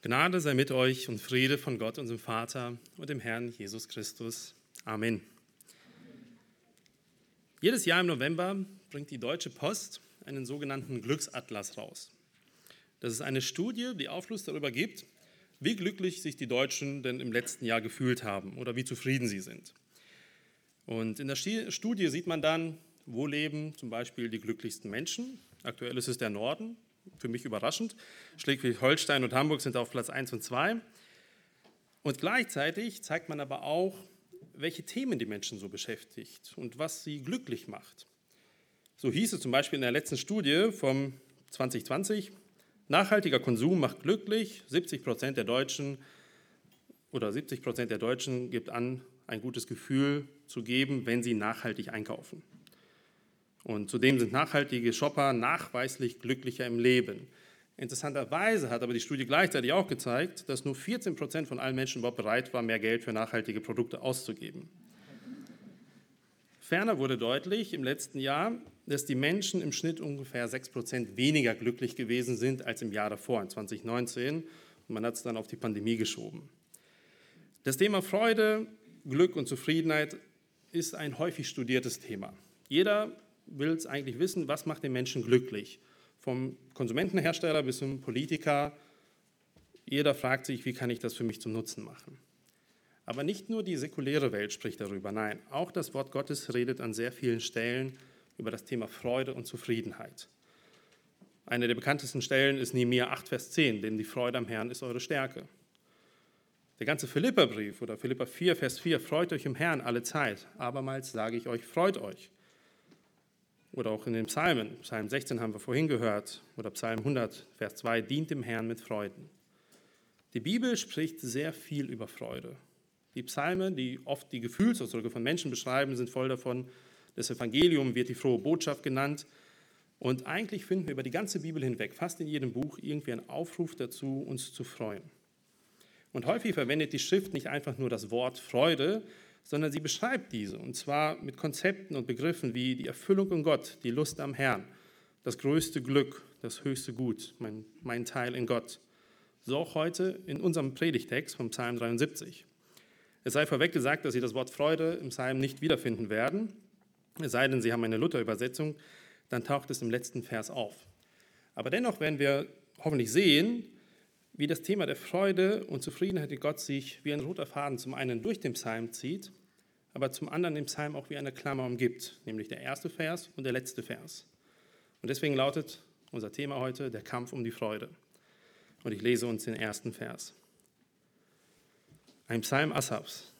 Gnade sei mit euch und Friede von Gott, unserem Vater und dem Herrn Jesus Christus. Amen. Jedes Jahr im November bringt die Deutsche Post einen sogenannten Glücksatlas raus. Das ist eine Studie, die Aufschluss darüber gibt, wie glücklich sich die Deutschen denn im letzten Jahr gefühlt haben oder wie zufrieden sie sind. Und in der Studie sieht man dann, wo leben zum Beispiel die glücklichsten Menschen. Aktuell ist es der Norden, für mich überraschend. Schleswig-Holstein und Hamburg sind auf Platz 1 und 2. Und gleichzeitig zeigt man aber auch, welche Themen die Menschen so beschäftigt und was sie glücklich macht. So hieß es zum Beispiel in der letzten Studie vom 2020, nachhaltiger Konsum macht glücklich, 70 Prozent der Deutschen oder 70 Prozent der Deutschen gibt an, ein gutes Gefühl zu geben, wenn sie nachhaltig einkaufen. Und zudem sind nachhaltige Shopper nachweislich glücklicher im Leben. Interessanterweise hat aber die Studie gleichzeitig auch gezeigt, dass nur 14 Prozent von allen Menschen überhaupt bereit waren, mehr Geld für nachhaltige Produkte auszugeben. Ferner wurde deutlich im letzten Jahr, dass die Menschen im Schnitt ungefähr 6 Prozent weniger glücklich gewesen sind als im Jahr davor, in 2019. Und man hat es dann auf die Pandemie geschoben. Das Thema Freude, Glück und Zufriedenheit ist ein häufig studiertes Thema. Jeder will es eigentlich wissen, was macht den Menschen glücklich. Vom Konsumentenhersteller bis zum Politiker. Jeder fragt sich, wie kann ich das für mich zum Nutzen machen. Aber nicht nur die säkuläre Welt spricht darüber, nein, auch das Wort Gottes redet an sehr vielen Stellen über das Thema Freude und Zufriedenheit. Eine der bekanntesten Stellen ist Nehemiah 8, Vers 10, denn die Freude am Herrn ist eure Stärke. Der ganze Philipperbrief oder Philippa 4, Vers 4, freut euch im Herrn alle Zeit. Abermals sage ich euch, freut euch. Oder auch in den Psalmen, Psalm 16 haben wir vorhin gehört, oder Psalm 100, Vers 2, dient dem Herrn mit Freuden. Die Bibel spricht sehr viel über Freude. Die Psalme, die oft die Gefühlsausdrücke von Menschen beschreiben, sind voll davon. Das Evangelium wird die frohe Botschaft genannt. Und eigentlich finden wir über die ganze Bibel hinweg, fast in jedem Buch, irgendwie einen Aufruf dazu, uns zu freuen. Und häufig verwendet die Schrift nicht einfach nur das Wort Freude, sondern sie beschreibt diese, und zwar mit Konzepten und Begriffen wie die Erfüllung in Gott, die Lust am Herrn, das größte Glück, das höchste Gut, mein, mein Teil in Gott. So auch heute in unserem Predigtext vom Psalm 73. Es sei vorweg gesagt, dass Sie das Wort Freude im Psalm nicht wiederfinden werden, es sei denn, Sie haben eine Luther-Übersetzung, dann taucht es im letzten Vers auf. Aber dennoch werden wir hoffentlich sehen, wie das Thema der Freude und Zufriedenheit in Gott sich wie ein roter Faden zum einen durch den Psalm zieht, aber zum anderen den Psalm auch wie eine Klammer umgibt, nämlich der erste Vers und der letzte Vers. Und deswegen lautet unser Thema heute der Kampf um die Freude. Und ich lese uns den ersten Vers. Ein Psalm Asafs.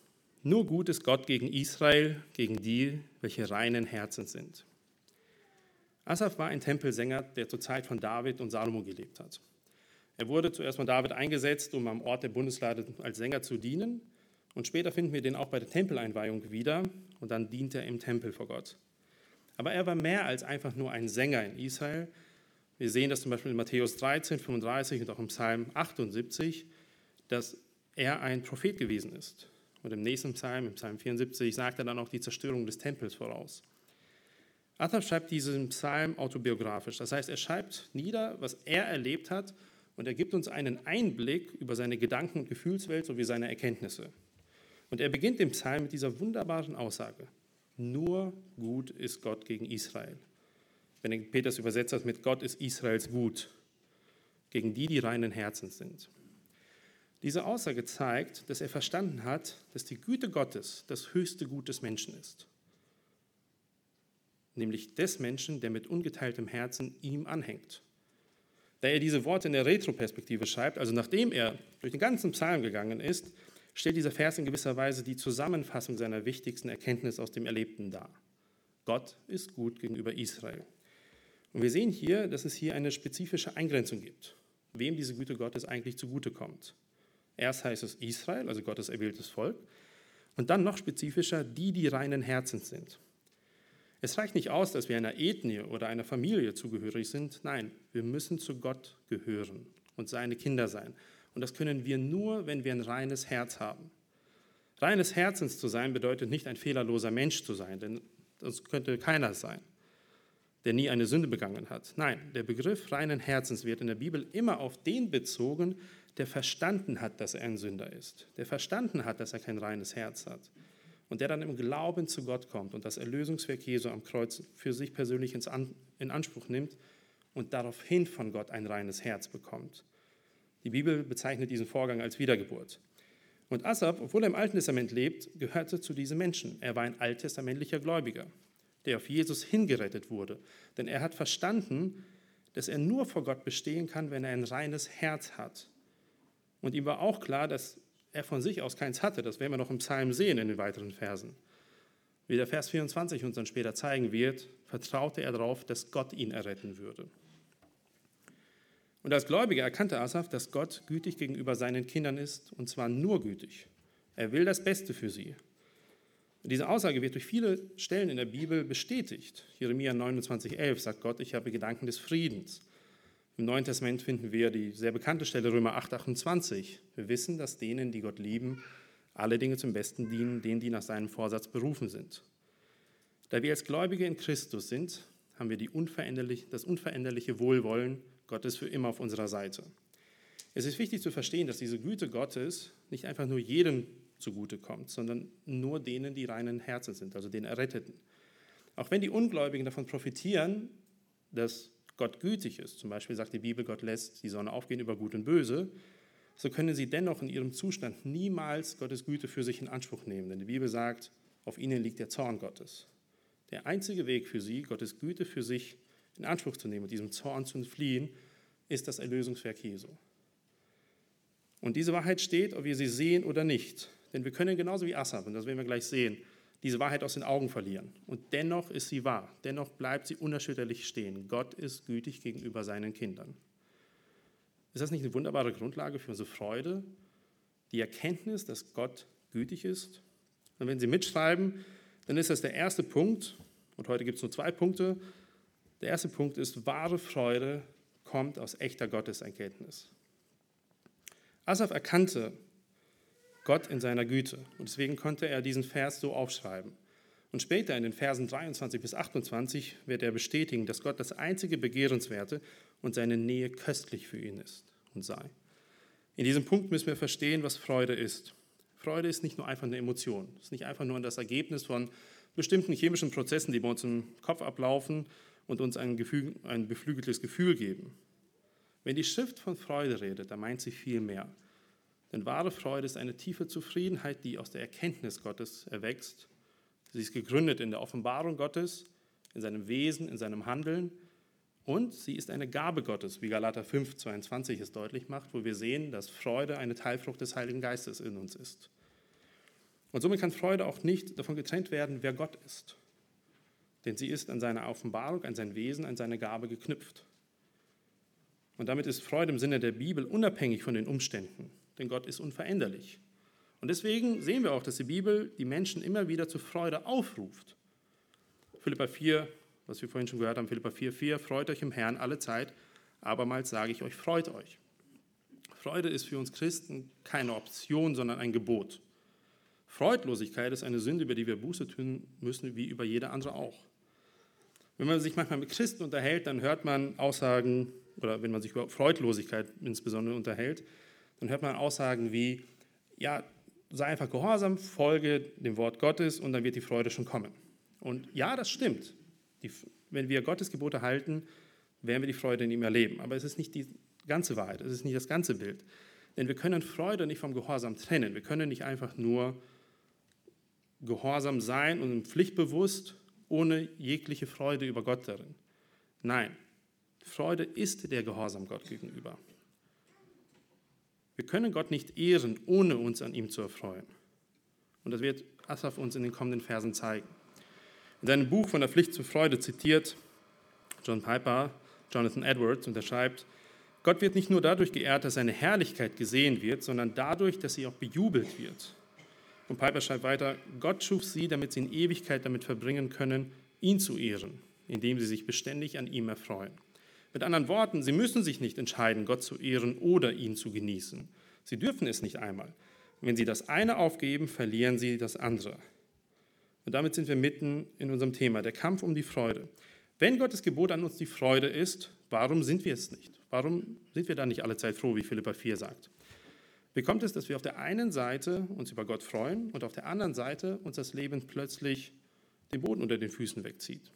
Nur gut ist Gott gegen Israel, gegen die, welche reinen Herzens sind. Asaf war ein Tempelsänger, der zur Zeit von David und Salomo gelebt hat. Er wurde zuerst von David eingesetzt, um am Ort der Bundeslade als Sänger zu dienen. Und später finden wir den auch bei der Tempeleinweihung wieder. Und dann dient er im Tempel vor Gott. Aber er war mehr als einfach nur ein Sänger in Israel. Wir sehen das zum Beispiel in Matthäus 13, 35 und auch im Psalm 78, dass er ein Prophet gewesen ist. Und im nächsten Psalm, im Psalm 74, sagt er dann auch die Zerstörung des Tempels voraus. Athab schreibt diesen Psalm autobiografisch. Das heißt, er schreibt nieder, was er erlebt hat und er gibt uns einen Einblick über seine Gedanken- und Gefühlswelt sowie seine Erkenntnisse. Und er beginnt den Psalm mit dieser wunderbaren Aussage: Nur gut ist Gott gegen Israel. Wenn Peters übersetzt das mit Gott ist Israels gut, gegen die, die reinen Herzens sind. Diese Aussage zeigt, dass er verstanden hat, dass die Güte Gottes das höchste Gut des Menschen ist. Nämlich des Menschen, der mit ungeteiltem Herzen ihm anhängt. Da er diese Worte in der Retroperspektive schreibt, also nachdem er durch den ganzen Psalm gegangen ist, stellt dieser Vers in gewisser Weise die Zusammenfassung seiner wichtigsten Erkenntnis aus dem Erlebten dar. Gott ist gut gegenüber Israel. Und wir sehen hier, dass es hier eine spezifische Eingrenzung gibt, wem diese Güte Gottes eigentlich zugutekommt. Erst heißt es Israel, also Gottes erwähltes Volk, und dann noch spezifischer die, die reinen Herzens sind. Es reicht nicht aus, dass wir einer Ethnie oder einer Familie zugehörig sind. Nein, wir müssen zu Gott gehören und seine Kinder sein. Und das können wir nur, wenn wir ein reines Herz haben. Reines Herzens zu sein bedeutet nicht ein fehlerloser Mensch zu sein, denn das könnte keiner sein, der nie eine Sünde begangen hat. Nein, der Begriff reinen Herzens wird in der Bibel immer auf den bezogen, der verstanden hat, dass er ein Sünder ist, der verstanden hat, dass er kein reines Herz hat und der dann im Glauben zu Gott kommt und das Erlösungswerk Jesu am Kreuz für sich persönlich in Anspruch nimmt und daraufhin von Gott ein reines Herz bekommt. Die Bibel bezeichnet diesen Vorgang als Wiedergeburt. Und Asaf, obwohl er im Alten Testament lebt, gehörte zu diesen Menschen. Er war ein alttestamentlicher Gläubiger, der auf Jesus hingerettet wurde. Denn er hat verstanden, dass er nur vor Gott bestehen kann, wenn er ein reines Herz hat. Und ihm war auch klar, dass er von sich aus keins hatte. Das werden wir noch im Psalm sehen in den weiteren Versen. Wie der Vers 24 uns dann später zeigen wird, vertraute er darauf, dass Gott ihn erretten würde. Und als Gläubiger erkannte Asaf, dass Gott gütig gegenüber seinen Kindern ist, und zwar nur gütig. Er will das Beste für sie. Diese Aussage wird durch viele Stellen in der Bibel bestätigt. Jeremia 29,11 sagt Gott, ich habe Gedanken des Friedens. Im Neuen Testament finden wir die sehr bekannte Stelle Römer 8,28. Wir wissen, dass denen, die Gott lieben, alle Dinge zum Besten dienen, denen, die nach seinem Vorsatz berufen sind. Da wir als Gläubige in Christus sind, haben wir unveränderlich, das unveränderliche Wohlwollen Gott ist für immer auf unserer Seite. Es ist wichtig zu verstehen, dass diese Güte Gottes nicht einfach nur jedem zugutekommt, sondern nur denen, die reinen Herzens sind, also den Erretteten. Auch wenn die Ungläubigen davon profitieren, dass Gott gütig ist, zum Beispiel sagt die Bibel, Gott lässt die Sonne aufgehen über Gut und Böse, so können sie dennoch in ihrem Zustand niemals Gottes Güte für sich in Anspruch nehmen. Denn die Bibel sagt, auf ihnen liegt der Zorn Gottes. Der einzige Weg für sie, Gottes Güte für sich in Anspruch zu nehmen und diesem Zorn zu entfliehen, ist das Erlösungswerk Jesu. Und diese Wahrheit steht, ob wir sie sehen oder nicht. Denn wir können genauso wie Assaf, und das werden wir gleich sehen, diese Wahrheit aus den Augen verlieren. Und dennoch ist sie wahr. Dennoch bleibt sie unerschütterlich stehen. Gott ist gütig gegenüber seinen Kindern. Ist das nicht eine wunderbare Grundlage für unsere Freude? Die Erkenntnis, dass Gott gütig ist? Und wenn Sie mitschreiben, dann ist das der erste Punkt. Und heute gibt es nur zwei Punkte. Der erste Punkt ist, wahre Freude kommt aus echter Gotteserkenntnis. Asaf erkannte Gott in seiner Güte und deswegen konnte er diesen Vers so aufschreiben. Und später in den Versen 23 bis 28 wird er bestätigen, dass Gott das einzige Begehrenswerte und seine Nähe köstlich für ihn ist und sei. In diesem Punkt müssen wir verstehen, was Freude ist. Freude ist nicht nur einfach eine Emotion, es ist nicht einfach nur das Ergebnis von bestimmten chemischen Prozessen, die bei uns im Kopf ablaufen und uns ein, Gefühl, ein beflügeltes Gefühl geben. Wenn die Schrift von Freude redet, dann meint sie viel mehr. Denn wahre Freude ist eine tiefe Zufriedenheit, die aus der Erkenntnis Gottes erwächst. Sie ist gegründet in der Offenbarung Gottes, in seinem Wesen, in seinem Handeln. Und sie ist eine Gabe Gottes, wie Galater 5, 22 es deutlich macht, wo wir sehen, dass Freude eine Teilfrucht des Heiligen Geistes in uns ist. Und somit kann Freude auch nicht davon getrennt werden, wer Gott ist denn sie ist an seine Offenbarung, an sein Wesen, an seine Gabe geknüpft. Und damit ist Freude im Sinne der Bibel unabhängig von den Umständen, denn Gott ist unveränderlich. Und deswegen sehen wir auch, dass die Bibel die Menschen immer wieder zur Freude aufruft. Philippa 4, was wir vorhin schon gehört haben, Philippa 4, 4, freut euch im Herrn alle Zeit, abermals sage ich euch, freut euch. Freude ist für uns Christen keine Option, sondern ein Gebot. Freudlosigkeit ist eine Sünde, über die wir Buße tun müssen, wie über jede andere auch. Wenn man sich manchmal mit Christen unterhält, dann hört man Aussagen, oder wenn man sich über Freudlosigkeit insbesondere unterhält, dann hört man Aussagen wie, ja, sei einfach gehorsam, folge dem Wort Gottes und dann wird die Freude schon kommen. Und ja, das stimmt. Die, wenn wir Gottes Gebote halten, werden wir die Freude in ihm erleben. Aber es ist nicht die ganze Wahrheit, es ist nicht das ganze Bild. Denn wir können Freude nicht vom Gehorsam trennen. Wir können nicht einfach nur gehorsam sein und pflichtbewusst ohne jegliche Freude über Gott darin. Nein, Freude ist der Gehorsam Gott gegenüber. Wir können Gott nicht ehren, ohne uns an ihm zu erfreuen. Und das wird Asaf uns in den kommenden Versen zeigen. In seinem Buch von der Pflicht zur Freude zitiert John Piper Jonathan Edwards und er schreibt, Gott wird nicht nur dadurch geehrt, dass seine Herrlichkeit gesehen wird, sondern dadurch, dass sie auch bejubelt wird. Und Piper schreibt weiter, Gott schuf sie, damit sie in Ewigkeit damit verbringen können, ihn zu ehren, indem sie sich beständig an ihm erfreuen. Mit anderen Worten, sie müssen sich nicht entscheiden, Gott zu ehren oder ihn zu genießen. Sie dürfen es nicht einmal. Wenn sie das eine aufgeben, verlieren sie das andere. Und damit sind wir mitten in unserem Thema, der Kampf um die Freude. Wenn Gottes Gebot an uns die Freude ist, warum sind wir es nicht? Warum sind wir da nicht alle Zeit froh, wie Philippa 4 sagt? Wie kommt es, dass wir auf der einen Seite uns über Gott freuen und auf der anderen Seite uns das Leben plötzlich den Boden unter den Füßen wegzieht?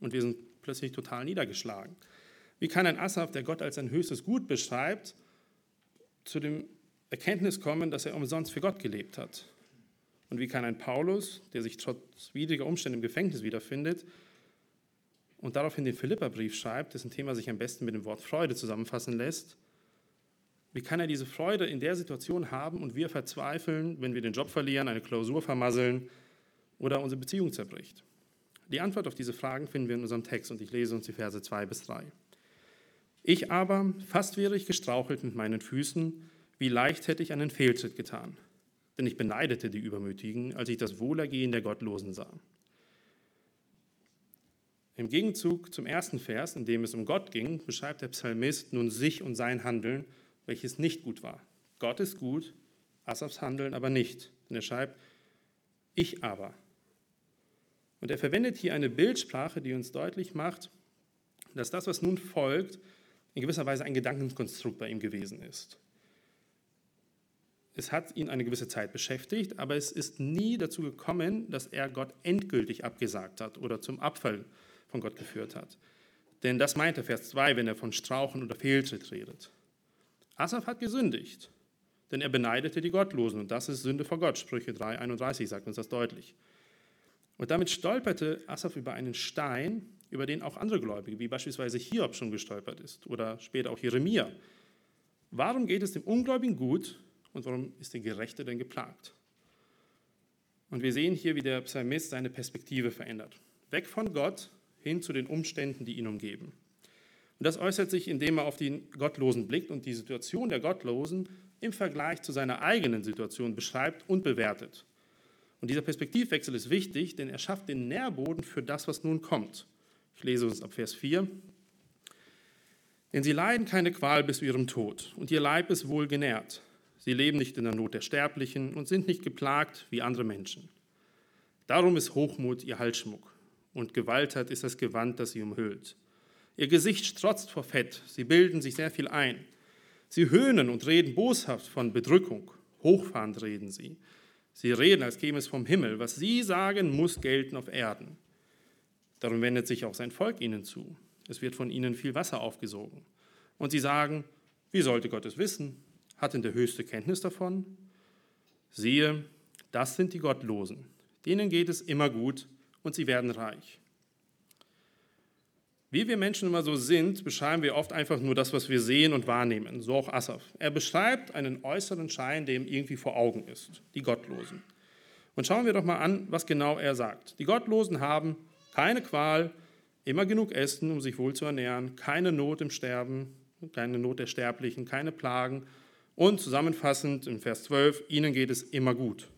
Und wir sind plötzlich total niedergeschlagen. Wie kann ein Asaf, der Gott als sein höchstes Gut beschreibt, zu dem Erkenntnis kommen, dass er umsonst für Gott gelebt hat? Und wie kann ein Paulus, der sich trotz widriger Umstände im Gefängnis wiederfindet und daraufhin den Philipperbrief schreibt, dessen Thema sich am besten mit dem Wort Freude zusammenfassen lässt, wie kann er diese Freude in der Situation haben und wir verzweifeln, wenn wir den Job verlieren, eine Klausur vermasseln oder unsere Beziehung zerbricht? Die Antwort auf diese Fragen finden wir in unserem Text und ich lese uns die Verse 2 bis 3. Ich aber, fast wäre ich gestrauchelt mit meinen Füßen, wie leicht hätte ich einen Fehltritt getan. Denn ich beneidete die Übermütigen, als ich das Wohlergehen der Gottlosen sah. Im Gegenzug zum ersten Vers, in dem es um Gott ging, beschreibt der Psalmist nun sich und sein Handeln, welches nicht gut war. Gott ist gut, Asafs Handeln aber nicht. Und er schreibt, ich aber. Und er verwendet hier eine Bildsprache, die uns deutlich macht, dass das, was nun folgt, in gewisser Weise ein Gedankenkonstrukt bei ihm gewesen ist. Es hat ihn eine gewisse Zeit beschäftigt, aber es ist nie dazu gekommen, dass er Gott endgültig abgesagt hat oder zum Abfall von Gott geführt hat. Denn das meint der Vers 2, wenn er von Strauchen oder Fehltritt redet. Asaf hat gesündigt, denn er beneidete die Gottlosen und das ist Sünde vor Gott. Sprüche 3,31 sagt uns das deutlich. Und damit stolperte Asaf über einen Stein, über den auch andere Gläubige, wie beispielsweise Hiob schon gestolpert ist oder später auch Jeremia. Warum geht es dem Ungläubigen gut und warum ist der Gerechte denn geplagt? Und wir sehen hier, wie der Psalmist seine Perspektive verändert. Weg von Gott hin zu den Umständen, die ihn umgeben. Und das äußert sich, indem er auf die Gottlosen blickt und die Situation der Gottlosen im Vergleich zu seiner eigenen Situation beschreibt und bewertet. Und dieser Perspektivwechsel ist wichtig, denn er schafft den Nährboden für das, was nun kommt. Ich lese uns ab Vers 4. Denn sie leiden keine Qual bis zu ihrem Tod, und ihr Leib ist wohl genährt. Sie leben nicht in der Not der Sterblichen und sind nicht geplagt wie andere Menschen. Darum ist Hochmut ihr Halsschmuck, und Gewalttat ist das Gewand, das sie umhüllt. Ihr Gesicht strotzt vor Fett, sie bilden sich sehr viel ein. Sie höhnen und reden boshaft von Bedrückung, hochfahrend reden sie. Sie reden, als käme es vom Himmel. Was sie sagen, muss gelten auf Erden. Darum wendet sich auch sein Volk ihnen zu. Es wird von ihnen viel Wasser aufgesogen. Und sie sagen, wie sollte Gott es wissen? Hat denn der Höchste Kenntnis davon? Siehe, das sind die Gottlosen. Denen geht es immer gut und sie werden reich. Wie wir Menschen immer so sind, beschreiben wir oft einfach nur das, was wir sehen und wahrnehmen. So auch Asaf. Er beschreibt einen äußeren Schein, der ihm irgendwie vor Augen ist. Die Gottlosen. Und schauen wir doch mal an, was genau er sagt. Die Gottlosen haben keine Qual, immer genug Essen, um sich wohl zu ernähren, keine Not im Sterben, keine Not der Sterblichen, keine Plagen. Und zusammenfassend im Vers 12, ihnen geht es immer gut.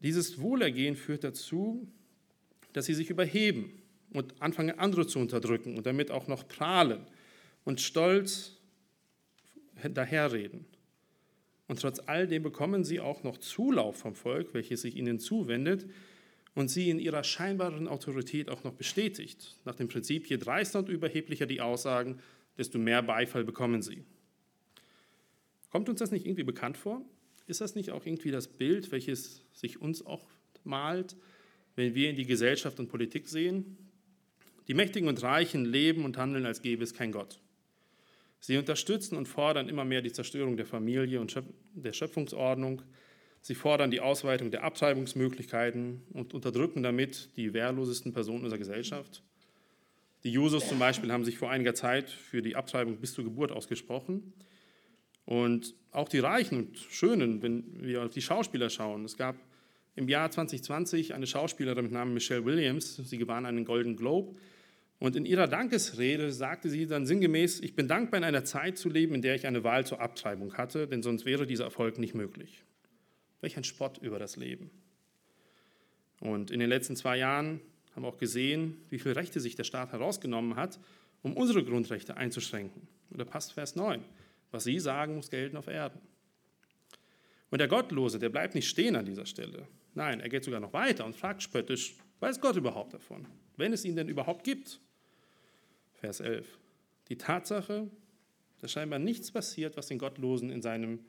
Dieses Wohlergehen führt dazu, dass sie sich überheben und anfangen, andere zu unterdrücken und damit auch noch prahlen und stolz daherreden. Und trotz all dem bekommen sie auch noch Zulauf vom Volk, welches sich ihnen zuwendet und sie in ihrer scheinbaren Autorität auch noch bestätigt. Nach dem Prinzip, je dreister und überheblicher die Aussagen, desto mehr Beifall bekommen sie. Kommt uns das nicht irgendwie bekannt vor? Ist das nicht auch irgendwie das Bild, welches sich uns auch malt, wenn wir in die Gesellschaft und Politik sehen? Die Mächtigen und Reichen leben und handeln, als gäbe es kein Gott. Sie unterstützen und fordern immer mehr die Zerstörung der Familie und der Schöpfungsordnung. Sie fordern die Ausweitung der Abtreibungsmöglichkeiten und unterdrücken damit die wehrlosesten Personen unserer Gesellschaft. Die Jusos zum Beispiel haben sich vor einiger Zeit für die Abtreibung bis zur Geburt ausgesprochen. Und auch die Reichen und Schönen, wenn wir auf die Schauspieler schauen. Es gab im Jahr 2020 eine Schauspielerin mit Namen Michelle Williams. Sie gewann einen Golden Globe und in ihrer Dankesrede sagte sie dann sinngemäß, ich bin dankbar, in einer Zeit zu leben, in der ich eine Wahl zur Abtreibung hatte, denn sonst wäre dieser Erfolg nicht möglich. Welch ein Spott über das Leben. Und in den letzten zwei Jahren haben wir auch gesehen, wie viele Rechte sich der Staat herausgenommen hat, um unsere Grundrechte einzuschränken. Und da passt Vers 9. Was Sie sagen, muss gelten auf Erden. Und der Gottlose, der bleibt nicht stehen an dieser Stelle. Nein, er geht sogar noch weiter und fragt spöttisch, weiß Gott überhaupt davon? Wenn es ihn denn überhaupt gibt. Vers 11. Die Tatsache, dass scheinbar nichts passiert, was den Gottlosen in seinem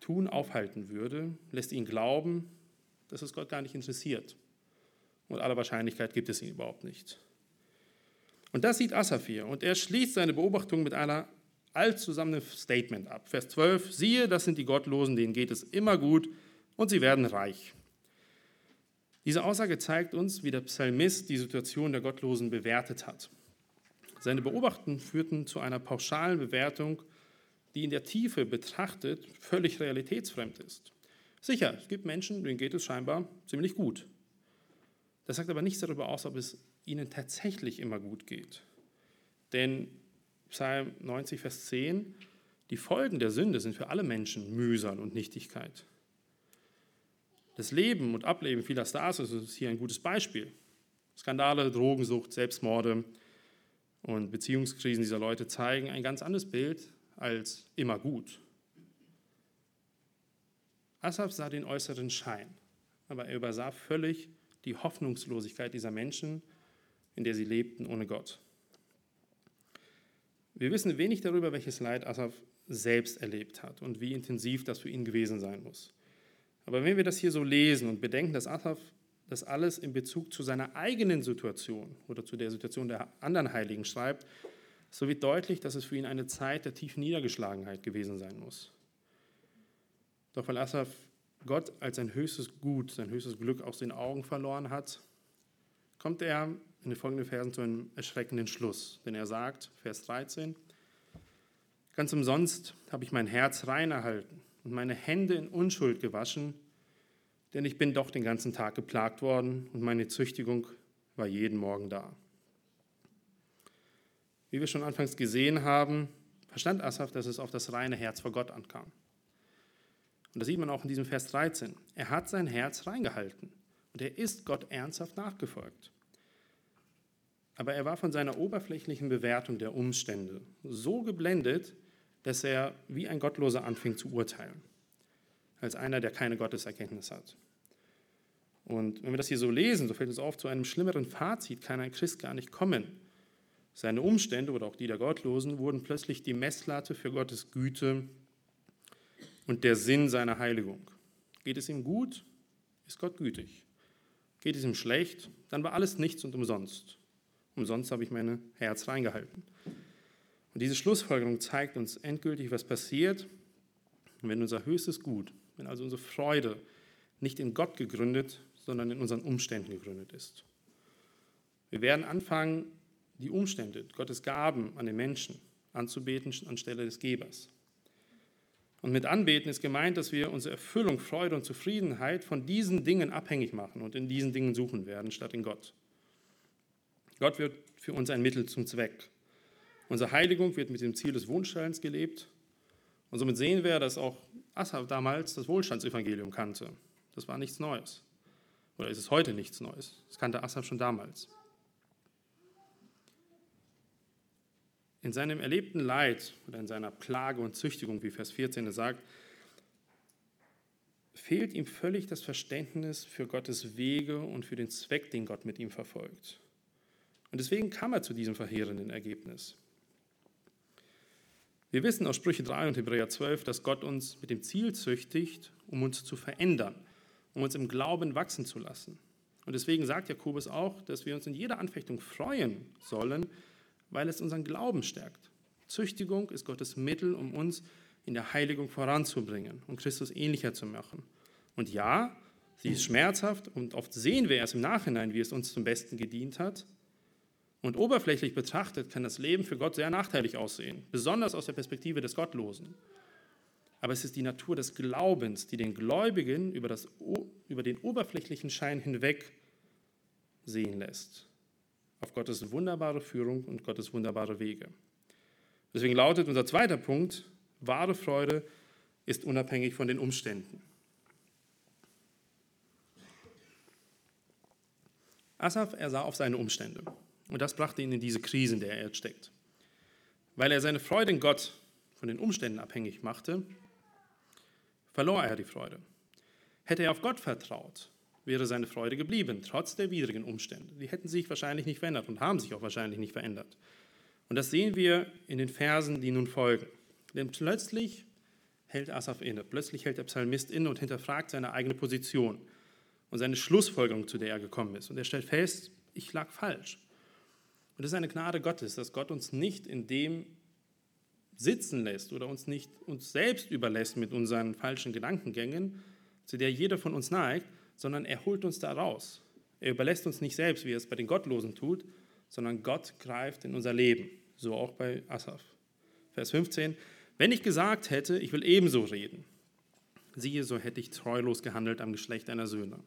Tun aufhalten würde, lässt ihn glauben, dass es Gott gar nicht interessiert. Und aller Wahrscheinlichkeit gibt es ihn überhaupt nicht. Und das sieht Asaph hier. Und er schließt seine Beobachtung mit einer allzusammen Statement ab. Vers 12, siehe, das sind die Gottlosen, denen geht es immer gut und sie werden reich. Diese Aussage zeigt uns, wie der Psalmist die Situation der Gottlosen bewertet hat. Seine Beobachtungen führten zu einer pauschalen Bewertung, die in der Tiefe betrachtet völlig realitätsfremd ist. Sicher, es gibt Menschen, denen geht es scheinbar ziemlich gut. Das sagt aber nichts darüber aus, ob es ihnen tatsächlich immer gut geht. Denn Psalm 90, Vers 10, die Folgen der Sünde sind für alle Menschen Mühsal und Nichtigkeit. Das Leben und Ableben vieler Stars ist hier ein gutes Beispiel. Skandale, Drogensucht, Selbstmorde und Beziehungskrisen dieser Leute zeigen ein ganz anderes Bild als immer gut. Asaf sah den äußeren Schein, aber er übersah völlig die Hoffnungslosigkeit dieser Menschen, in der sie lebten ohne Gott. Wir wissen wenig darüber, welches Leid Asaf selbst erlebt hat und wie intensiv das für ihn gewesen sein muss. Aber wenn wir das hier so lesen und bedenken, dass Asaf das alles in Bezug zu seiner eigenen Situation oder zu der Situation der anderen Heiligen schreibt, so wird deutlich, dass es für ihn eine Zeit der tiefen Niedergeschlagenheit gewesen sein muss. Doch weil Asaf Gott als sein höchstes Gut, sein höchstes Glück aus den Augen verloren hat, kommt er in den folgenden Versen zu einem erschreckenden Schluss. Denn er sagt, Vers 13, ganz umsonst habe ich mein Herz rein erhalten und meine Hände in Unschuld gewaschen, denn ich bin doch den ganzen Tag geplagt worden und meine Züchtigung war jeden Morgen da. Wie wir schon anfangs gesehen haben, verstand Asaf, dass es auf das reine Herz vor Gott ankam. Und das sieht man auch in diesem Vers 13. Er hat sein Herz reingehalten und er ist Gott ernsthaft nachgefolgt. Aber er war von seiner oberflächlichen Bewertung der Umstände so geblendet, dass er wie ein Gottloser anfing zu urteilen, als einer, der keine Gotteserkenntnis hat. Und wenn wir das hier so lesen, so fällt es auf, zu einem schlimmeren Fazit kann ein Christ gar nicht kommen. Seine Umstände oder auch die der Gottlosen wurden plötzlich die Messlatte für Gottes Güte und der Sinn seiner Heiligung. Geht es ihm gut, ist Gott gütig. Geht es ihm schlecht, dann war alles nichts und umsonst. Umsonst habe ich mein Herz reingehalten. Und diese Schlussfolgerung zeigt uns endgültig, was passiert, wenn unser höchstes Gut, wenn also unsere Freude nicht in Gott gegründet, sondern in unseren Umständen gegründet ist. Wir werden anfangen, die Umstände, Gottes Gaben an den Menschen anzubeten anstelle des Gebers. Und mit Anbeten ist gemeint, dass wir unsere Erfüllung, Freude und Zufriedenheit von diesen Dingen abhängig machen und in diesen Dingen suchen werden, statt in Gott. Gott wird für uns ein Mittel zum Zweck. Unsere Heiligung wird mit dem Ziel des Wohlstands gelebt. Und somit sehen wir, dass auch Asaf damals das Wohlstandsevangelium kannte. Das war nichts Neues. Oder ist es heute nichts Neues? Das kannte Asaf schon damals. In seinem erlebten Leid oder in seiner Plage und Züchtigung, wie Vers 14 es sagt, fehlt ihm völlig das Verständnis für Gottes Wege und für den Zweck, den Gott mit ihm verfolgt. Und deswegen kam er zu diesem verheerenden Ergebnis. Wir wissen aus Sprüche 3 und Hebräer 12, dass Gott uns mit dem Ziel züchtigt, um uns zu verändern, um uns im Glauben wachsen zu lassen. Und deswegen sagt Jakobus auch, dass wir uns in jeder Anfechtung freuen sollen, weil es unseren Glauben stärkt. Züchtigung ist Gottes Mittel, um uns in der Heiligung voranzubringen und Christus ähnlicher zu machen. Und ja, sie ist schmerzhaft und oft sehen wir erst im Nachhinein, wie es uns zum Besten gedient hat. Und oberflächlich betrachtet kann das Leben für Gott sehr nachteilig aussehen, besonders aus der Perspektive des Gottlosen. Aber es ist die Natur des Glaubens, die den Gläubigen über, das, über den oberflächlichen Schein hinweg sehen lässt auf Gottes wunderbare Führung und Gottes wunderbare Wege. Deswegen lautet unser zweiter Punkt, wahre Freude ist unabhängig von den Umständen. Asaf, er sah auf seine Umstände und das brachte ihn in diese Krise, in der er jetzt steckt. Weil er seine Freude in Gott von den Umständen abhängig machte, verlor er die Freude. Hätte er auf Gott vertraut, wäre seine Freude geblieben, trotz der widrigen Umstände. Die hätten sich wahrscheinlich nicht verändert und haben sich auch wahrscheinlich nicht verändert. Und das sehen wir in den Versen, die nun folgen. Denn plötzlich hält Asaf inne, plötzlich hält der Psalmist inne und hinterfragt seine eigene Position und seine Schlussfolgerung, zu der er gekommen ist. Und er stellt fest, ich lag falsch. Und das ist eine Gnade Gottes, dass Gott uns nicht in dem sitzen lässt oder uns nicht uns selbst überlässt mit unseren falschen Gedankengängen, zu der jeder von uns neigt, sondern er holt uns da raus. Er überlässt uns nicht selbst, wie er es bei den Gottlosen tut, sondern Gott greift in unser Leben. So auch bei Asaf. Vers 15. Wenn ich gesagt hätte, ich will ebenso reden, siehe, so hätte ich treulos gehandelt am Geschlecht einer Söhne.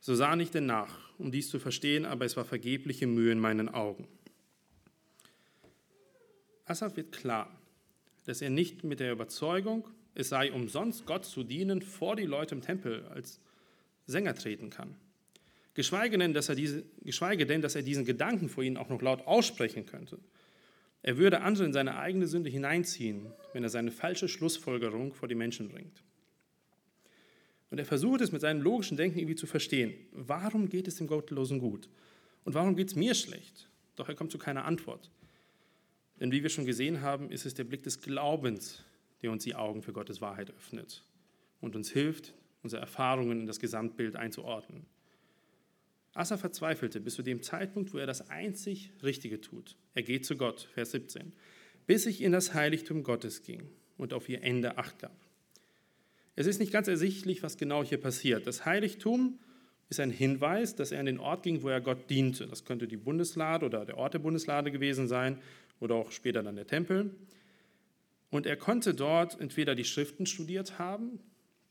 So sah ich denn nach, um dies zu verstehen, aber es war vergebliche Mühe in meinen Augen. Asaf wird klar, dass er nicht mit der Überzeugung, es sei umsonst Gott zu dienen, vor die Leute im Tempel als Sänger treten kann. Geschweige denn, dass er, diese, geschweige denn, dass er diesen Gedanken vor ihnen auch noch laut aussprechen könnte. Er würde andere in seine eigene Sünde hineinziehen, wenn er seine falsche Schlussfolgerung vor die Menschen bringt. Und er versucht es mit seinem logischen Denken irgendwie zu verstehen. Warum geht es dem Gottlosen gut? Und warum geht es mir schlecht? Doch er kommt zu keiner Antwort. Denn wie wir schon gesehen haben, ist es der Blick des Glaubens, der uns die Augen für Gottes Wahrheit öffnet und uns hilft, unsere Erfahrungen in das Gesamtbild einzuordnen. Asa verzweifelte bis zu dem Zeitpunkt, wo er das einzig Richtige tut. Er geht zu Gott, Vers 17, bis ich in das Heiligtum Gottes ging und auf ihr Ende acht gab. Es ist nicht ganz ersichtlich, was genau hier passiert. Das Heiligtum ist ein Hinweis, dass er an den Ort ging, wo er Gott diente. Das könnte die Bundeslade oder der Ort der Bundeslade gewesen sein oder auch später dann der Tempel. Und er konnte dort entweder die Schriften studiert haben,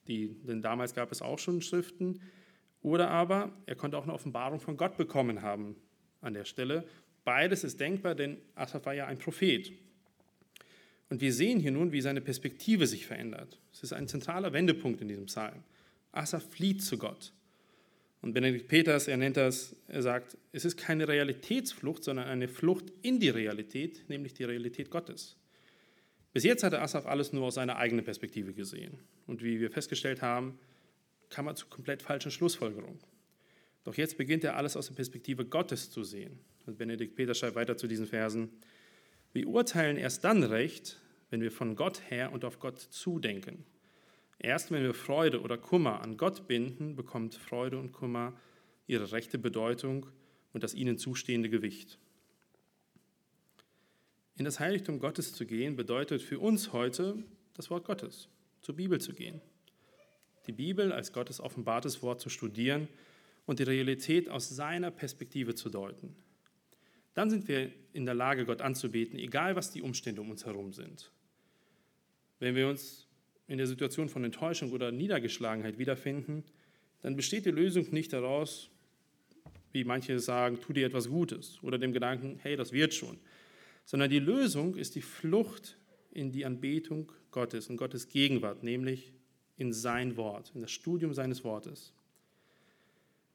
die, denn damals gab es auch schon Schriften, oder aber er konnte auch eine Offenbarung von Gott bekommen haben an der Stelle. Beides ist denkbar, denn Asaf war ja ein Prophet. Und wir sehen hier nun, wie seine Perspektive sich verändert. Es ist ein zentraler Wendepunkt in diesem Psalm. Asaf flieht zu Gott. Und Benedikt Peters, er nennt das, er sagt, es ist keine Realitätsflucht, sondern eine Flucht in die Realität, nämlich die Realität Gottes. Bis jetzt hatte Asaf alles nur aus seiner eigenen Perspektive gesehen. Und wie wir festgestellt haben, kam er zu komplett falschen Schlussfolgerungen. Doch jetzt beginnt er alles aus der Perspektive Gottes zu sehen. Und Benedikt Peter schreibt weiter zu diesen Versen. Wir urteilen erst dann recht, wenn wir von Gott her und auf Gott zudenken. Erst wenn wir Freude oder Kummer an Gott binden, bekommt Freude und Kummer ihre rechte Bedeutung und das ihnen zustehende Gewicht. In das Heiligtum Gottes zu gehen bedeutet für uns heute das Wort Gottes, zur Bibel zu gehen die Bibel als Gottes offenbartes Wort zu studieren und die Realität aus seiner Perspektive zu deuten. Dann sind wir in der Lage, Gott anzubeten, egal was die Umstände um uns herum sind. Wenn wir uns in der Situation von Enttäuschung oder Niedergeschlagenheit wiederfinden, dann besteht die Lösung nicht daraus, wie manche sagen, tu dir etwas Gutes oder dem Gedanken, hey, das wird schon, sondern die Lösung ist die Flucht in die Anbetung Gottes und Gottes Gegenwart, nämlich in sein Wort, in das Studium seines Wortes.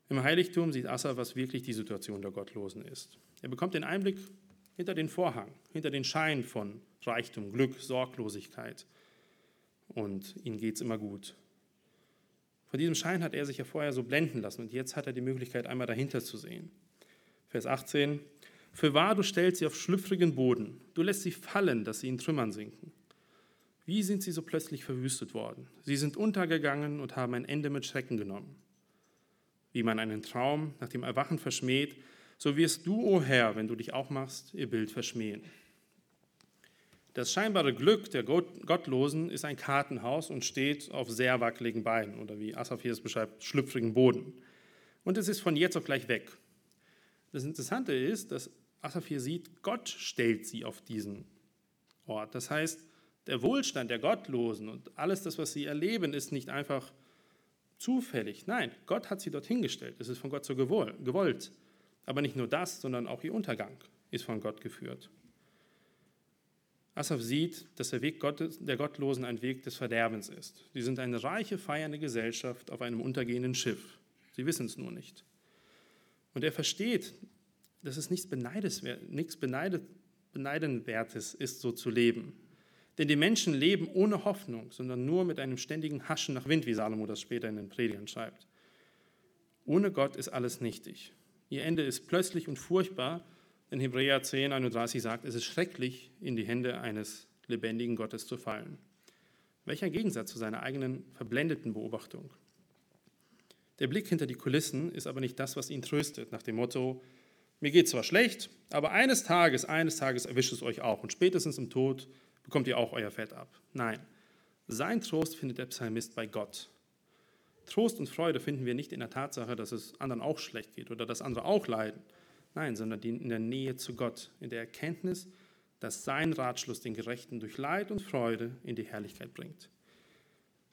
Im Heiligtum sieht Asa, was wirklich die Situation der Gottlosen ist. Er bekommt den Einblick hinter den Vorhang, hinter den Schein von Reichtum, Glück, Sorglosigkeit. Und ihnen geht es immer gut. Von diesem Schein hat er sich ja vorher so blenden lassen und jetzt hat er die Möglichkeit, einmal dahinter zu sehen. Vers 18. Für wahr, du stellst sie auf schlüpfrigen Boden, du lässt sie fallen, dass sie in Trümmern sinken. Wie sind sie so plötzlich verwüstet worden? Sie sind untergegangen und haben ein Ende mit Schrecken genommen. Wie man einen Traum nach dem Erwachen verschmäht, so wirst du, o oh Herr, wenn du dich auch machst, ihr Bild verschmähen. Das scheinbare Glück der Gottlosen ist ein Kartenhaus und steht auf sehr wackeligen Beinen oder wie Asaf hier es beschreibt, schlüpfrigen Boden. Und es ist von jetzt auf gleich weg. Das Interessante ist, dass Asaf hier sieht, Gott stellt sie auf diesen Ort. Das heißt, der Wohlstand der Gottlosen und alles das, was sie erleben, ist nicht einfach zufällig. Nein, Gott hat sie dorthin gestellt. Es ist von Gott so gewollt. Aber nicht nur das, sondern auch ihr Untergang ist von Gott geführt. Asaf sieht, dass der Weg der Gottlosen ein Weg des Verderbens ist. Sie sind eine reiche, feiernde Gesellschaft auf einem untergehenden Schiff. Sie wissen es nur nicht. Und er versteht, dass es nichts, nichts Beneidenwertes ist, so zu leben. Denn die Menschen leben ohne Hoffnung, sondern nur mit einem ständigen Haschen nach Wind, wie Salomo das später in den Predigern schreibt. Ohne Gott ist alles nichtig. Ihr Ende ist plötzlich und furchtbar, in Hebräer 10, 31 sagt, es ist schrecklich, in die Hände eines lebendigen Gottes zu fallen. Welcher Gegensatz zu seiner eigenen verblendeten Beobachtung. Der Blick hinter die Kulissen ist aber nicht das, was ihn tröstet, nach dem Motto, mir geht zwar schlecht, aber eines Tages, eines Tages erwischt es euch auch und spätestens im Tod bekommt ihr auch euer Fett ab. Nein, sein Trost findet der Psalmist bei Gott. Trost und Freude finden wir nicht in der Tatsache, dass es anderen auch schlecht geht oder dass andere auch leiden. Nein, sondern in der Nähe zu Gott, in der Erkenntnis, dass sein Ratschluss den Gerechten durch Leid und Freude in die Herrlichkeit bringt.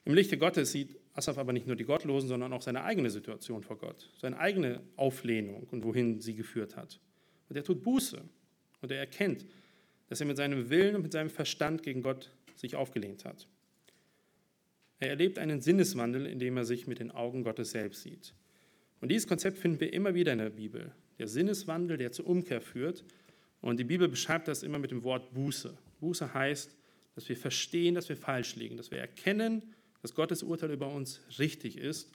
Im Lichte Gottes sieht Asaf aber nicht nur die Gottlosen, sondern auch seine eigene Situation vor Gott, seine eigene Auflehnung und wohin sie geführt hat. Und er tut Buße und er erkennt, dass er mit seinem Willen und mit seinem Verstand gegen Gott sich aufgelehnt hat. Er erlebt einen Sinneswandel, indem er sich mit den Augen Gottes selbst sieht. Und dieses Konzept finden wir immer wieder in der Bibel. Der Sinneswandel, der zur Umkehr führt. Und die Bibel beschreibt das immer mit dem Wort Buße. Buße heißt, dass wir verstehen, dass wir falsch liegen, dass wir erkennen, dass Gottes Urteil über uns richtig ist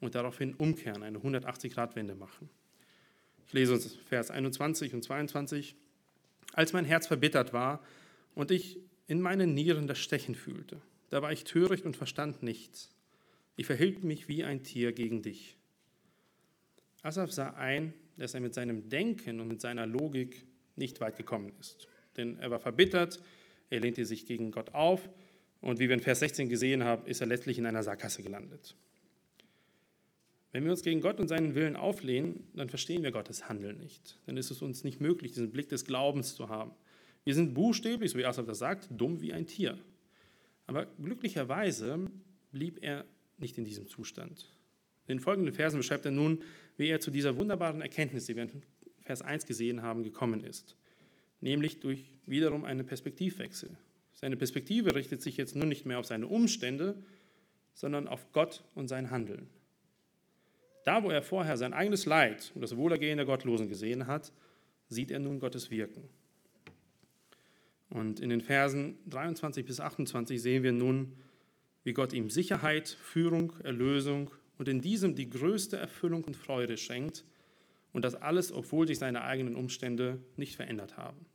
und daraufhin umkehren, eine 180-Grad-Wende machen. Ich lese uns Vers 21 und 22. Als mein Herz verbittert war und ich in meinen Nieren das Stechen fühlte, da war ich töricht und verstand nichts. Ich verhielt mich wie ein Tier gegen dich. Asaf sah ein, dass er mit seinem Denken und mit seiner Logik nicht weit gekommen ist. Denn er war verbittert, er lehnte sich gegen Gott auf und wie wir in Vers 16 gesehen haben, ist er letztlich in einer Sackgasse gelandet. Wenn wir uns gegen Gott und seinen Willen auflehnen, dann verstehen wir Gottes Handeln nicht. Dann ist es uns nicht möglich, diesen Blick des Glaubens zu haben. Wir sind buchstäblich, so wie Asaf das sagt, dumm wie ein Tier. Aber glücklicherweise blieb er nicht in diesem Zustand. In den folgenden Versen beschreibt er nun, wie er zu dieser wunderbaren Erkenntnis, die wir in Vers 1 gesehen haben, gekommen ist. Nämlich durch wiederum einen Perspektivwechsel. Seine Perspektive richtet sich jetzt nun nicht mehr auf seine Umstände, sondern auf Gott und sein Handeln. Da, wo er vorher sein eigenes Leid und das Wohlergehen der Gottlosen gesehen hat, sieht er nun Gottes Wirken. Und in den Versen 23 bis 28 sehen wir nun, wie Gott ihm Sicherheit, Führung, Erlösung und in diesem die größte Erfüllung und Freude schenkt. Und das alles, obwohl sich seine eigenen Umstände nicht verändert haben.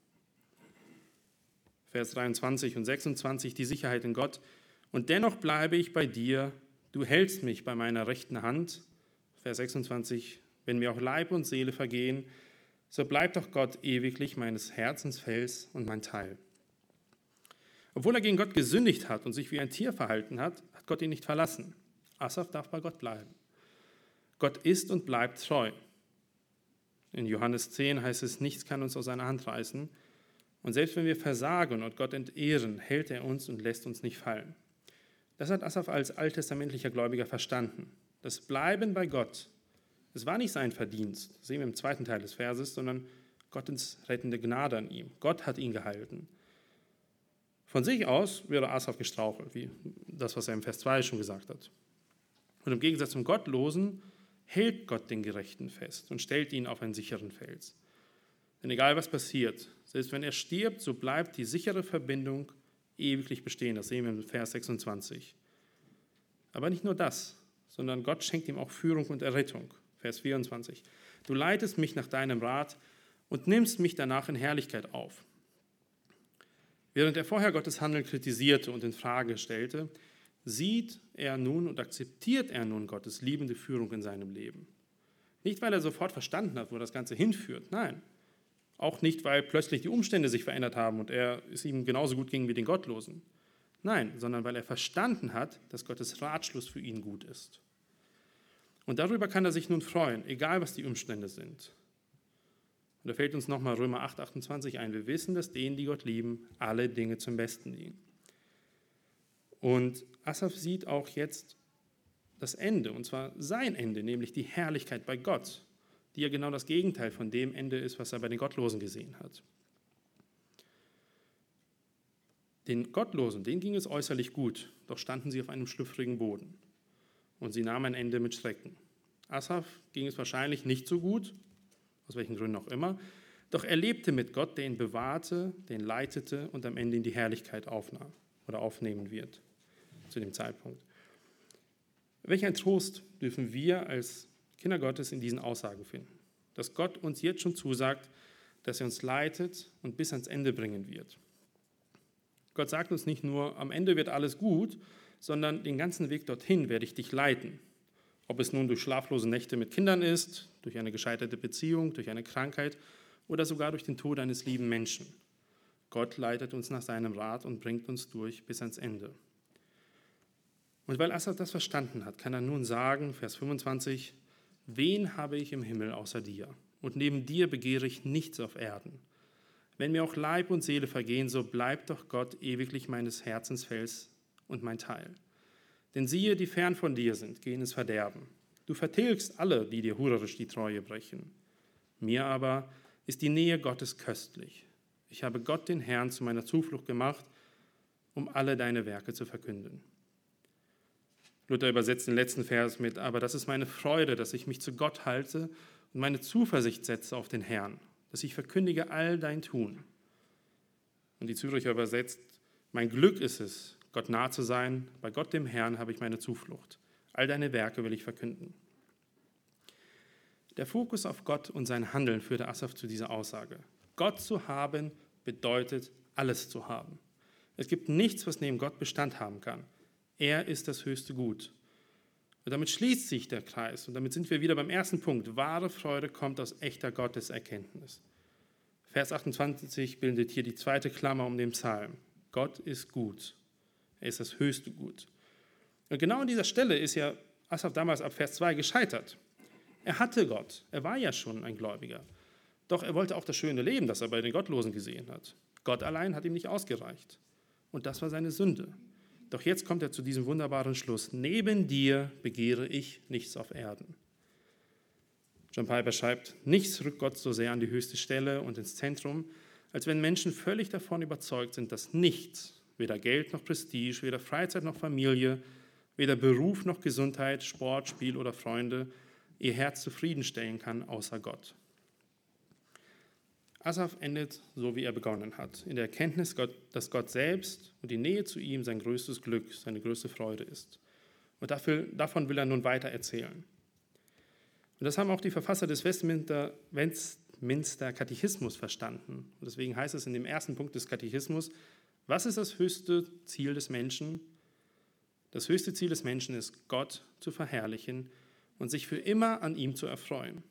Vers 23 und 26, die Sicherheit in Gott. Und dennoch bleibe ich bei dir, du hältst mich bei meiner rechten Hand. Vers 26, wenn mir auch Leib und Seele vergehen, so bleibt doch Gott ewiglich meines Herzens Fels und mein Teil. Obwohl er gegen Gott gesündigt hat und sich wie ein Tier verhalten hat, hat Gott ihn nicht verlassen. Asaf darf bei Gott bleiben. Gott ist und bleibt treu. In Johannes 10 heißt es, nichts kann uns aus seiner Hand reißen. Und selbst wenn wir versagen und Gott entehren, hält er uns und lässt uns nicht fallen. Das hat Asaf als alttestamentlicher Gläubiger verstanden. Das Bleiben bei Gott, es war nicht sein Verdienst, das sehen wir im zweiten Teil des Verses, sondern Gottes rettende Gnade an ihm. Gott hat ihn gehalten. Von sich aus wäre Asaf gestrauchelt, wie das, was er im Vers 2 schon gesagt hat. Und im Gegensatz zum Gottlosen hält Gott den Gerechten fest und stellt ihn auf einen sicheren Fels. Denn egal was passiert, selbst wenn er stirbt, so bleibt die sichere Verbindung ewiglich bestehen. Das sehen wir im Vers 26. Aber nicht nur das, sondern Gott schenkt ihm auch Führung und Errettung. Vers 24. Du leitest mich nach deinem Rat und nimmst mich danach in Herrlichkeit auf. Während er vorher Gottes Handeln kritisierte und in Frage stellte, sieht er nun und akzeptiert er nun Gottes liebende Führung in seinem Leben. Nicht, weil er sofort verstanden hat, wo das Ganze hinführt, nein. Auch nicht, weil plötzlich die Umstände sich verändert haben und er es ihm genauso gut ging wie den Gottlosen. Nein, sondern weil er verstanden hat, dass Gottes Ratschluss für ihn gut ist. Und darüber kann er sich nun freuen, egal was die Umstände sind. Und da fällt uns nochmal Römer 8, 28 ein. Wir wissen, dass denen, die Gott lieben, alle Dinge zum Besten dienen. Und Asaf sieht auch jetzt das Ende, und zwar sein Ende, nämlich die Herrlichkeit bei Gott, die ja genau das Gegenteil von dem Ende ist, was er bei den Gottlosen gesehen hat. Den Gottlosen, denen ging es äußerlich gut, doch standen sie auf einem schlüpfrigen Boden. Und sie nahmen ein Ende mit Schrecken. Asaf ging es wahrscheinlich nicht so gut, aus welchen Gründen auch immer. Doch er lebte mit Gott, der ihn bewahrte, den leitete und am Ende in die Herrlichkeit aufnahm oder aufnehmen wird zu dem Zeitpunkt. Welch ein Trost dürfen wir als Kinder Gottes in diesen Aussagen finden. Dass Gott uns jetzt schon zusagt, dass er uns leitet und bis ans Ende bringen wird. Gott sagt uns nicht nur, am Ende wird alles gut, sondern den ganzen Weg dorthin werde ich dich leiten. Ob es nun durch schlaflose Nächte mit Kindern ist, durch eine gescheiterte Beziehung, durch eine Krankheit oder sogar durch den Tod eines lieben Menschen. Gott leitet uns nach seinem Rat und bringt uns durch bis ans Ende. Und weil Assad das verstanden hat, kann er nun sagen, Vers 25, wen habe ich im Himmel außer dir? Und neben dir begehre ich nichts auf Erden. Wenn mir auch Leib und Seele vergehen, so bleibt doch Gott ewiglich meines Herzens Fels und mein Teil. Denn siehe, die fern von dir sind, gehen ins Verderben. Du vertilgst alle, die dir hurerisch die Treue brechen. Mir aber ist die Nähe Gottes köstlich. Ich habe Gott den Herrn zu meiner Zuflucht gemacht, um alle deine Werke zu verkünden. Luther übersetzt den letzten Vers mit, aber das ist meine Freude, dass ich mich zu Gott halte und meine Zuversicht setze auf den Herrn, dass ich verkündige all dein Tun. Und die Züricher übersetzt, mein Glück ist es, Gott nah zu sein. Bei Gott dem Herrn habe ich meine Zuflucht. All deine Werke will ich verkünden. Der Fokus auf Gott und sein Handeln führte Asaf zu dieser Aussage. Gott zu haben bedeutet, alles zu haben. Es gibt nichts, was neben Gott Bestand haben kann. Er ist das höchste Gut. Und damit schließt sich der Kreis und damit sind wir wieder beim ersten Punkt. Wahre Freude kommt aus echter Gotteserkenntnis. Vers 28 bildet hier die zweite Klammer um den Psalm. Gott ist gut. Er ist das höchste Gut. Und genau an dieser Stelle ist ja Asaf damals ab Vers 2 gescheitert. Er hatte Gott. Er war ja schon ein Gläubiger. Doch er wollte auch das schöne Leben, das er bei den Gottlosen gesehen hat. Gott allein hat ihm nicht ausgereicht. Und das war seine Sünde. Doch jetzt kommt er zu diesem wunderbaren Schluss. Neben dir begehre ich nichts auf Erden. John Piper schreibt, nichts rückt Gott so sehr an die höchste Stelle und ins Zentrum, als wenn Menschen völlig davon überzeugt sind, dass nichts, Weder Geld noch Prestige, weder Freizeit noch Familie, weder Beruf noch Gesundheit, Sport, Spiel oder Freunde ihr Herz zufriedenstellen kann, außer Gott. Asaf endet so, wie er begonnen hat, in der Erkenntnis, dass Gott selbst und die Nähe zu ihm sein größtes Glück, seine größte Freude ist. Und dafür, davon will er nun weiter erzählen. Und das haben auch die Verfasser des Westminster, Westminster Katechismus verstanden. Und deswegen heißt es in dem ersten Punkt des Katechismus, was ist das höchste Ziel des Menschen? Das höchste Ziel des Menschen ist, Gott zu verherrlichen und sich für immer an ihm zu erfreuen.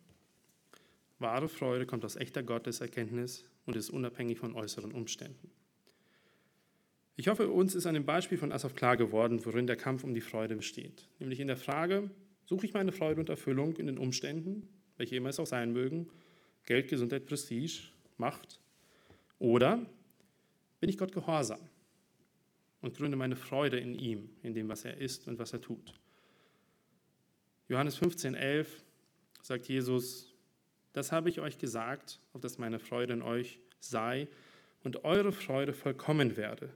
Wahre Freude kommt aus echter Gotteserkenntnis und ist unabhängig von äußeren Umständen. Ich hoffe, uns ist an dem Beispiel von Asaf klar geworden, worin der Kampf um die Freude besteht. Nämlich in der Frage, suche ich meine Freude und Erfüllung in den Umständen, welche immer es auch sein mögen, Geld, Gesundheit, Prestige, Macht, oder bin ich Gott gehorsam und gründe meine Freude in ihm, in dem, was er ist und was er tut. Johannes 15, 11 sagt Jesus, das habe ich euch gesagt, auf dass meine Freude in euch sei und eure Freude vollkommen werde.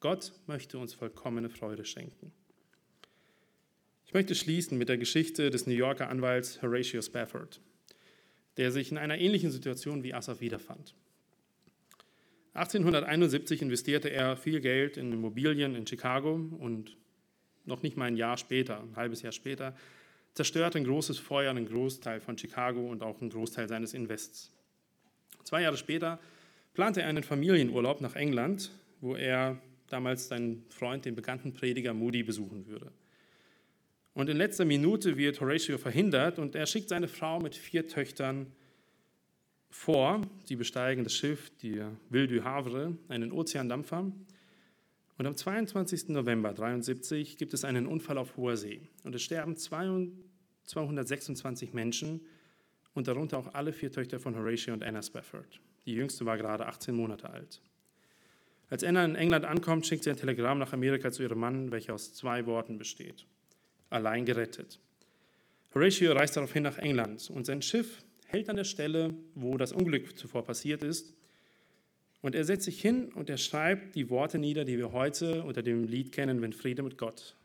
Gott möchte uns vollkommene Freude schenken. Ich möchte schließen mit der Geschichte des New Yorker Anwalts Horatio Spafford, der sich in einer ähnlichen Situation wie Asaf wiederfand. 1871 investierte er viel Geld in Immobilien in Chicago und noch nicht mal ein Jahr später, ein halbes Jahr später, zerstörte ein großes Feuer einen Großteil von Chicago und auch einen Großteil seines Invests. Zwei Jahre später plante er einen Familienurlaub nach England, wo er damals seinen Freund, den bekannten Prediger Moody, besuchen würde. Und in letzter Minute wird Horatio verhindert und er schickt seine Frau mit vier Töchtern vor. Sie besteigen das Schiff, die Ville du Havre, einen Ozeandampfer. Und am 22. November 1973 gibt es einen Unfall auf hoher See. Und es sterben 226 Menschen und darunter auch alle vier Töchter von Horatio und Anna Spafford. Die jüngste war gerade 18 Monate alt. Als Anna in England ankommt, schickt sie ein Telegramm nach Amerika zu ihrem Mann, welcher aus zwei Worten besteht. Allein gerettet. Horatio reist daraufhin nach England und sein Schiff hält an der Stelle, wo das Unglück zuvor passiert ist. Und er setzt sich hin und er schreibt die Worte nieder, die wir heute unter dem Lied kennen, wenn Friede mit Gott.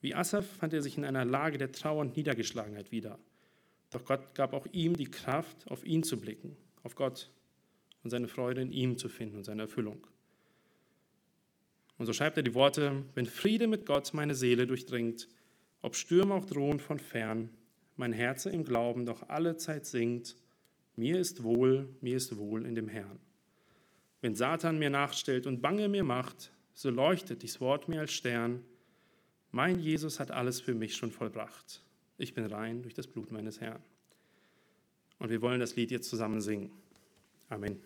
Wie Asaf fand er sich in einer Lage der Trauer und Niedergeschlagenheit wieder. Doch Gott gab auch ihm die Kraft, auf ihn zu blicken, auf Gott und seine Freude in ihm zu finden und seine Erfüllung. Und so schreibt er die Worte, wenn Friede mit Gott meine Seele durchdringt, ob Stürme auch drohen von fern, mein Herz im Glauben doch alle Zeit singt, Mir ist wohl, mir ist wohl in dem Herrn. Wenn Satan mir nachstellt und Bange mir macht, so leuchtet dies Wort mir als Stern. Mein Jesus hat alles für mich schon vollbracht. Ich bin rein durch das Blut meines Herrn. Und wir wollen das Lied jetzt zusammen singen. Amen.